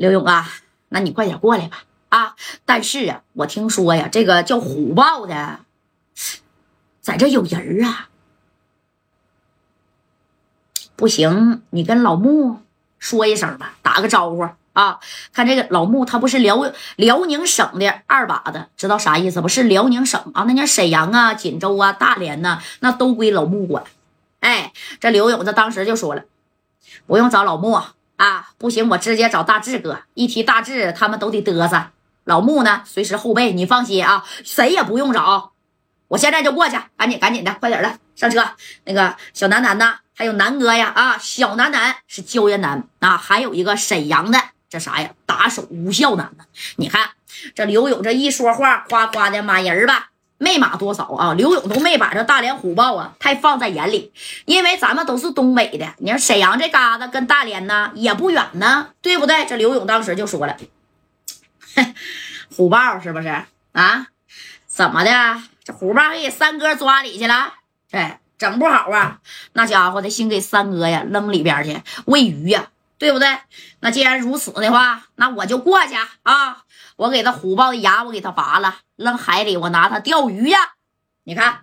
刘勇啊，那你快点过来吧。啊，但是啊，我听说呀，这个叫虎豹的，在这有人啊。不行，你跟老穆说一声吧，打个招呼啊。看这个老穆，他不是辽辽宁省的二把子，知道啥意思不？是辽宁省啊，那叫沈阳啊、锦州啊、大连呐，那都归老穆管。哎，这刘勇这当时就说了，不用找老穆，啊不行，我直接找大志哥。一提大志，他们都得嘚瑟。老穆呢，随时后备，你放心啊，谁也不用找，我现在就过去，赶紧赶紧的，快点的上车。那个小楠楠呢，还有南哥呀，啊，小楠楠是胶原楠啊，还有一个沈阳的，这啥呀，打手吴孝男呢？你看这刘勇这一说话，夸夸的满人吧。没码多少啊？刘勇都没把这大连虎豹啊太放在眼里，因为咱们都是东北的，你说沈阳这嘎达跟大连呢也不远呢，对不对？这刘勇当时就说了，虎豹是不是啊？怎么的？这虎豹给三哥抓里去了？哎，整不好啊，那家伙的先给三哥呀扔里边去喂鱼呀，对不对？那既然如此的话，那我就过去啊。我给他虎豹的牙，我给他拔了，扔海里，我拿它钓鱼呀！你看，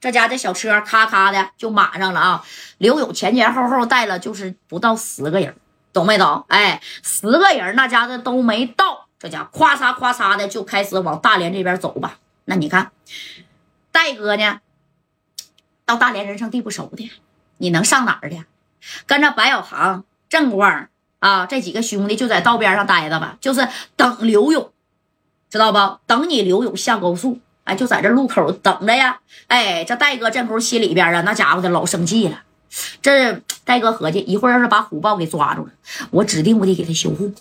这家这小车咔咔的就马上了啊！刘勇前前后后带了就是不到十个人，懂没懂？哎，十个人那家的都没到，这家咵嚓咵嚓的就开始往大连这边走吧。那你看，戴哥呢？到大连人生地不熟的，你能上哪儿去？跟着白小航、正光啊这几个兄弟就在道边上待着吧，就是等刘勇。知道不？等你刘勇下高速，哎，就在这路口等着呀。哎，这戴哥这会心里边啊，那家伙的老生气了。这戴哥合计，一会儿要是把虎豹给抓住了，我指定我得给他修护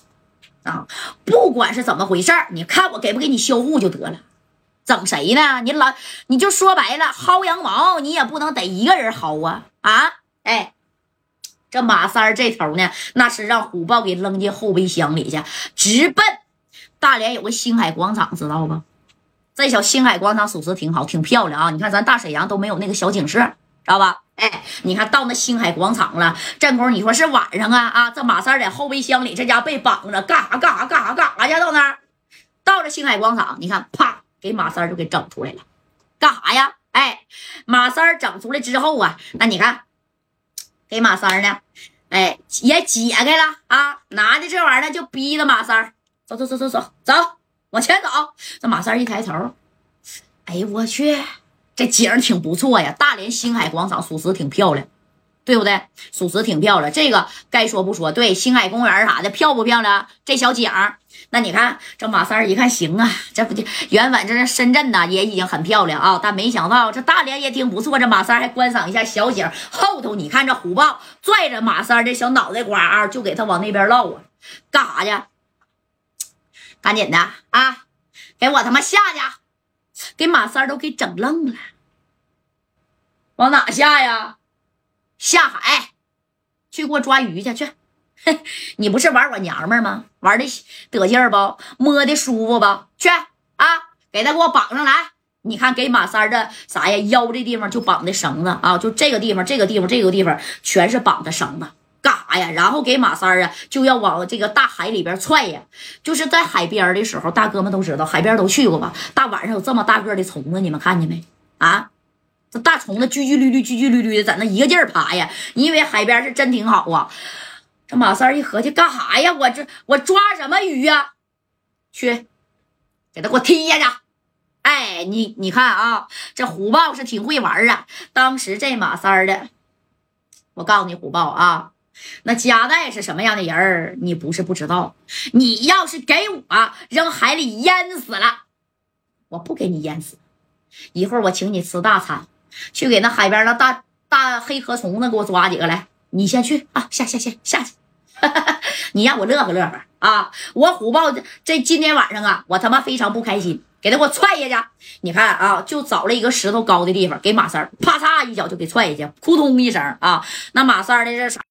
啊！不管是怎么回事你看我给不给你修护就得了。整谁呢？你老你就说白了，薅羊毛你也不能得一个人薅啊啊！哎，这马三这头呢，那是让虎豹给扔进后备箱里去，直奔。大连有个星海广场，知道不？这小星海广场属实挺好，挺漂亮啊！你看咱大沈阳都没有那个小景色，知道吧？哎，你看到那星海广场了，这功你说是晚上啊啊！这马三在后备箱里，这家被绑着，干啥干啥干啥干啥去？到那儿，到了星海广场，你看，啪，给马三就给整出来了，干啥呀？哎，马三整出来之后啊，那你看，给马三呢，哎，也解开了。啊，拿着这玩意儿就逼着马三走走走走走。走，往前走。这马三一抬头，哎呦，我去，这景挺不错呀！大连星海广场属实挺漂亮，对不对？属实挺漂亮。这个该说不说，对，星海公园啥的漂不漂亮？这小景，那你看这马三一看行啊，这不就原本这是深圳呢，也已经很漂亮啊，但没想到这大连也挺不错。这马三还观赏一下小景，后头你看这虎豹拽着马三这小脑袋瓜啊就给他往那边唠啊，干啥去？赶紧的啊！给我他妈下去！给马三都给整愣了。往哪下呀？下海，去给我抓鱼去！去，你不是玩我娘们吗？玩的得劲儿不？摸的舒服不？去啊！给他给我绑上来！你看，给马三的啥呀？腰这地方就绑的绳子啊，就这个地方，这个地方，这个地方全是绑的绳子。干啥呀？然后给马三啊，就要往这个大海里边踹呀。就是在海边的时候，大哥们都知道，海边都去过吧？大晚上有这么大个的虫子，你们看见没？啊，这大虫子聚聚绿绿，聚聚绿绿的，在那一个劲儿爬呀。你以为海边是真挺好啊？这马三一合计，干啥呀？我这我抓什么鱼呀？去，给他给我踢下去！哎，你你看啊，这虎豹是挺会玩啊。当时这马三的，我告诉你，虎豹啊。那加代是什么样的人儿？你不是不知道。你要是给我扔海里淹死了，我不给你淹死。一会儿我请你吃大餐，去给那海边那大大黑河虫子给我抓几个来。你先去啊，下下下下去。你让我乐呵乐呵啊！我虎豹这今天晚上啊，我他妈非常不开心，给他给我踹下去。你看啊，就找了一个石头高的地方，给马三啪嚓一脚就给踹下去，扑通一声啊！那马三的这啥？